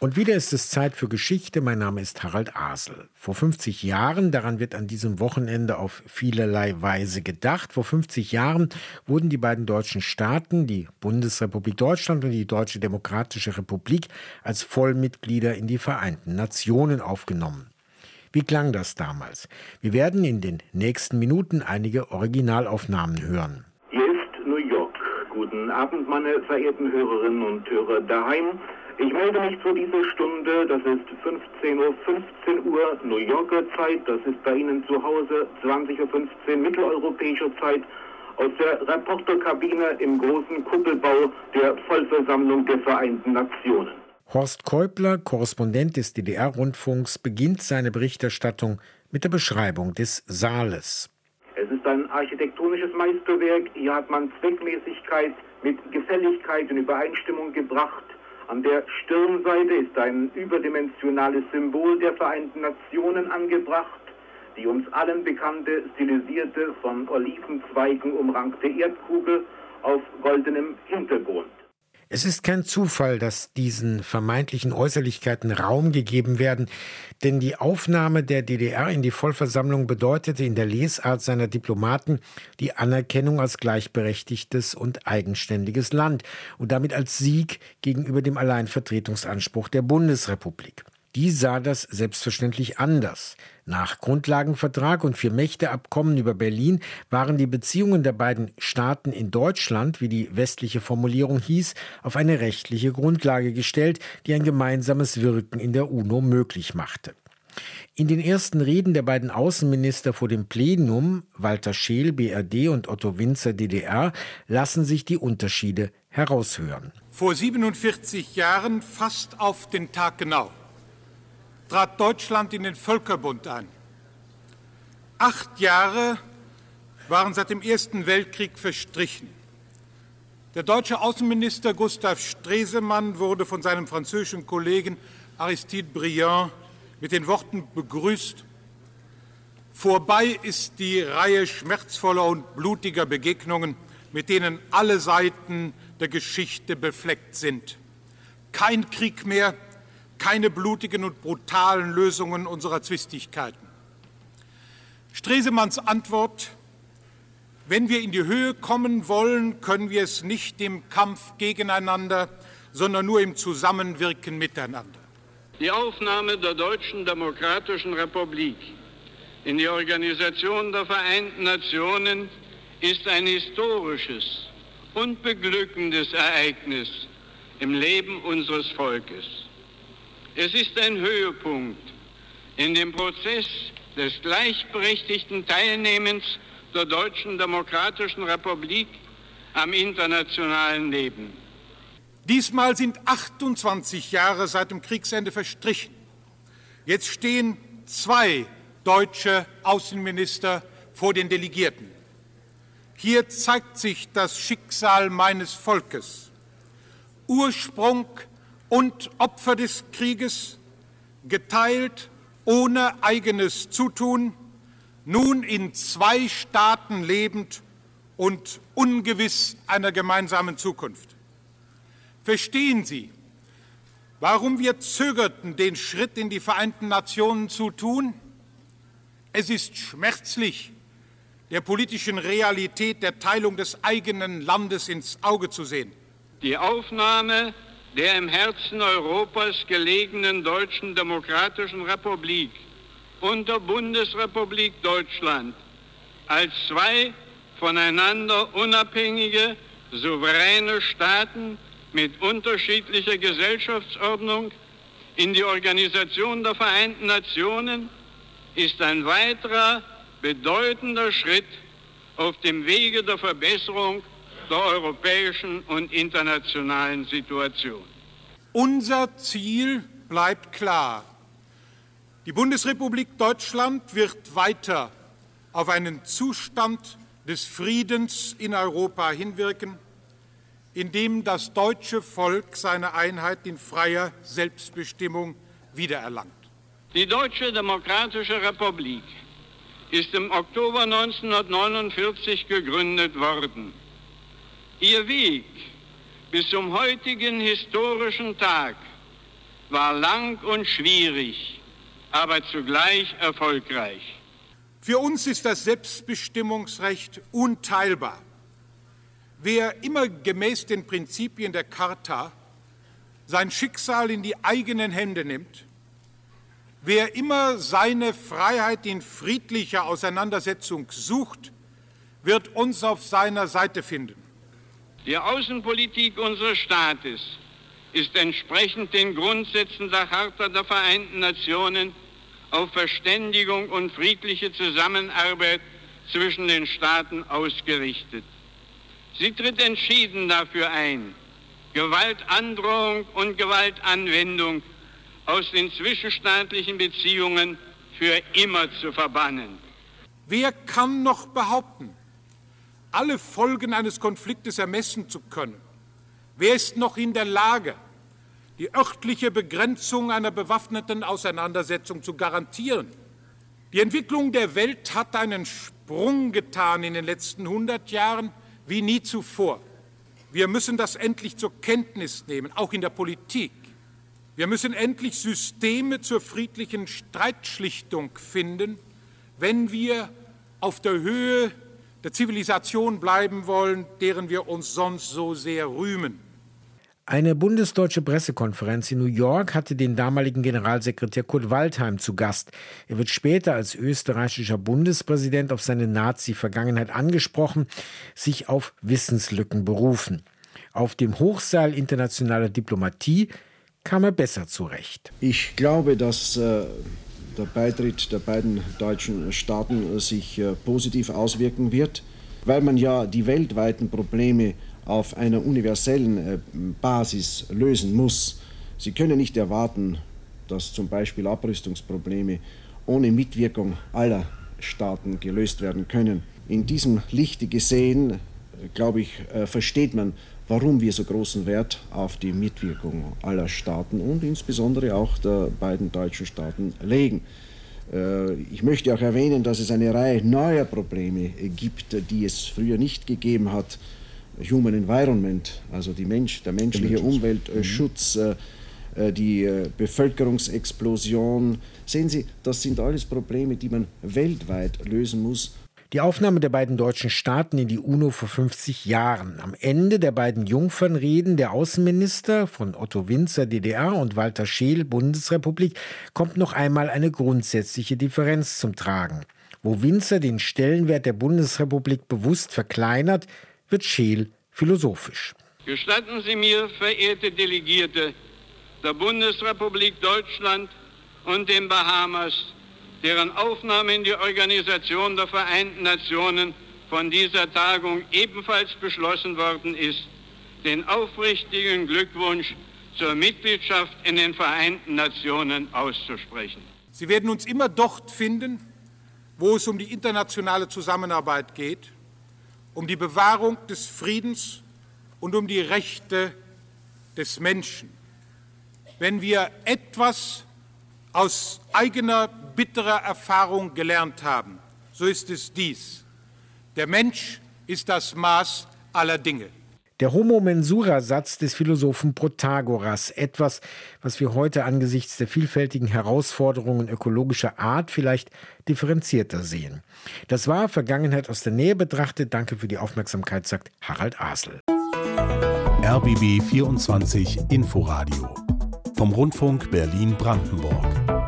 Und wieder ist es Zeit für Geschichte. Mein Name ist Harald Asel. Vor 50 Jahren, daran wird an diesem Wochenende auf vielerlei Weise gedacht, vor 50 Jahren wurden die beiden deutschen Staaten, die Bundesrepublik Deutschland und die Deutsche Demokratische Republik, als Vollmitglieder in die Vereinten Nationen aufgenommen. Wie klang das damals? Wir werden in den nächsten Minuten einige Originalaufnahmen hören. Hier ist New York. Guten Abend, meine verehrten Hörerinnen und Hörer daheim. Ich melde mich zu dieser Stunde, das ist 15 Uhr, 15 Uhr New Yorker Zeit, das ist bei Ihnen zu Hause 20.15 Uhr mitteleuropäischer Zeit, aus der Reporterkabine im großen Kuppelbau der Vollversammlung der Vereinten Nationen. Horst Käubler, Korrespondent des DDR-Rundfunks, beginnt seine Berichterstattung mit der Beschreibung des Saales. Es ist ein architektonisches Meisterwerk. Hier hat man Zweckmäßigkeit mit Gefälligkeit in Übereinstimmung gebracht. An der Stirnseite ist ein überdimensionales Symbol der Vereinten Nationen angebracht, die uns allen bekannte stilisierte, von Olivenzweigen umrankte Erdkugel auf goldenem Hintergrund. Es ist kein Zufall, dass diesen vermeintlichen Äußerlichkeiten Raum gegeben werden, denn die Aufnahme der DDR in die Vollversammlung bedeutete in der Lesart seiner Diplomaten die Anerkennung als gleichberechtigtes und eigenständiges Land und damit als Sieg gegenüber dem Alleinvertretungsanspruch der Bundesrepublik. Die sah das selbstverständlich anders. Nach Grundlagenvertrag und Vier-Mächte-Abkommen über Berlin waren die Beziehungen der beiden Staaten in Deutschland, wie die westliche Formulierung hieß, auf eine rechtliche Grundlage gestellt, die ein gemeinsames Wirken in der UNO möglich machte. In den ersten Reden der beiden Außenminister vor dem Plenum, Walter Scheel, BRD und Otto Winzer, DDR, lassen sich die Unterschiede heraushören. Vor 47 Jahren, fast auf den Tag genau, trat Deutschland in den Völkerbund ein. Acht Jahre waren seit dem Ersten Weltkrieg verstrichen. Der deutsche Außenminister Gustav Stresemann wurde von seinem französischen Kollegen Aristide Briand mit den Worten begrüßt, Vorbei ist die Reihe schmerzvoller und blutiger Begegnungen, mit denen alle Seiten der Geschichte befleckt sind. Kein Krieg mehr, keine blutigen und brutalen Lösungen unserer Zwistigkeiten. Stresemanns Antwort Wenn wir in die Höhe kommen wollen, können wir es nicht im Kampf gegeneinander, sondern nur im Zusammenwirken miteinander. Die Aufnahme der Deutschen Demokratischen Republik in die Organisation der Vereinten Nationen ist ein historisches und beglückendes Ereignis im Leben unseres Volkes. Es ist ein Höhepunkt in dem Prozess des gleichberechtigten Teilnehmens der Deutschen Demokratischen Republik am internationalen Leben. Diesmal sind 28 Jahre seit dem Kriegsende verstrichen. Jetzt stehen zwei deutsche Außenminister vor den Delegierten. Hier zeigt sich das Schicksal meines Volkes. Ursprung und Opfer des Krieges, geteilt ohne eigenes Zutun, nun in zwei Staaten lebend und ungewiss einer gemeinsamen Zukunft. Verstehen Sie, warum wir zögerten, den Schritt in die Vereinten Nationen zu tun? Es ist schmerzlich, der politischen Realität der Teilung des eigenen Landes ins Auge zu sehen. Die Aufnahme der im Herzen Europas gelegenen Deutschen Demokratischen Republik und der Bundesrepublik Deutschland als zwei voneinander unabhängige, souveräne Staaten mit unterschiedlicher Gesellschaftsordnung in die Organisation der Vereinten Nationen ist ein weiterer bedeutender Schritt auf dem Wege der Verbesserung der europäischen und internationalen Situation. Unser Ziel bleibt klar. Die Bundesrepublik Deutschland wird weiter auf einen Zustand des Friedens in Europa hinwirken, in dem das deutsche Volk seine Einheit in freier Selbstbestimmung wiedererlangt. Die Deutsche Demokratische Republik ist im Oktober 1949 gegründet worden. Ihr Weg bis zum heutigen historischen Tag war lang und schwierig, aber zugleich erfolgreich. Für uns ist das Selbstbestimmungsrecht unteilbar. Wer immer gemäß den Prinzipien der Charta sein Schicksal in die eigenen Hände nimmt, wer immer seine Freiheit in friedlicher Auseinandersetzung sucht, wird uns auf seiner Seite finden. Die Außenpolitik unseres Staates ist entsprechend den Grundsätzen der Charta der Vereinten Nationen auf Verständigung und friedliche Zusammenarbeit zwischen den Staaten ausgerichtet. Sie tritt entschieden dafür ein, Gewaltandrohung und Gewaltanwendung aus den zwischenstaatlichen Beziehungen für immer zu verbannen. Wer kann noch behaupten, alle Folgen eines Konfliktes ermessen zu können? Wer ist noch in der Lage, die örtliche Begrenzung einer bewaffneten Auseinandersetzung zu garantieren? Die Entwicklung der Welt hat einen Sprung getan in den letzten 100 Jahren wie nie zuvor. Wir müssen das endlich zur Kenntnis nehmen, auch in der Politik. Wir müssen endlich Systeme zur friedlichen Streitschlichtung finden, wenn wir auf der Höhe der Zivilisation bleiben wollen, deren wir uns sonst so sehr rühmen. Eine bundesdeutsche Pressekonferenz in New York hatte den damaligen Generalsekretär Kurt Waldheim zu Gast. Er wird später als österreichischer Bundespräsident auf seine Nazi-Vergangenheit angesprochen, sich auf Wissenslücken berufen. Auf dem Hochsaal internationaler Diplomatie kam er besser zurecht. Ich glaube, dass äh, der Beitritt der beiden deutschen Staaten sich äh, positiv auswirken wird, weil man ja die weltweiten Probleme auf einer universellen äh, Basis lösen muss. Sie können nicht erwarten, dass zum Beispiel Abrüstungsprobleme ohne Mitwirkung aller Staaten gelöst werden können. In diesem Lichte gesehen, äh, glaube ich, äh, versteht man, warum wir so großen Wert auf die Mitwirkung aller Staaten und insbesondere auch der beiden deutschen Staaten legen. Ich möchte auch erwähnen, dass es eine Reihe neuer Probleme gibt, die es früher nicht gegeben hat. Human Environment, also die Mensch, der menschliche Umweltschutz, mhm. Äh, äh, die äh, Bevölkerungsexplosion. Sehen Sie, das sind alles Probleme, die man weltweit lösen muss. Die Aufnahme der beiden deutschen Staaten in die UNO vor 50 Jahren. Am Ende der beiden Jungfernreden der Außenminister von Otto Winzer DDR und Walter Scheel Bundesrepublik kommt noch einmal eine grundsätzliche Differenz zum Tragen. Wo Winzer den Stellenwert der Bundesrepublik bewusst verkleinert, wird Scheel philosophisch. Gestatten Sie mir, verehrte Delegierte der Bundesrepublik Deutschland und den Bahamas, deren Aufnahme in die Organisation der Vereinten Nationen von dieser Tagung ebenfalls beschlossen worden ist, den aufrichtigen Glückwunsch zur Mitgliedschaft in den Vereinten Nationen auszusprechen. Sie werden uns immer dort finden, wo es um die internationale Zusammenarbeit geht um die Bewahrung des Friedens und um die Rechte des Menschen. Wenn wir etwas aus eigener bitterer Erfahrung gelernt haben, so ist es dies. Der Mensch ist das Maß aller Dinge. Der Homo Mensura-Satz des Philosophen Protagoras, etwas, was wir heute angesichts der vielfältigen Herausforderungen ökologischer Art vielleicht differenzierter sehen. Das war Vergangenheit aus der Nähe betrachtet. Danke für die Aufmerksamkeit, sagt Harald Asel. RBB 24 Inforadio vom Rundfunk Berlin-Brandenburg.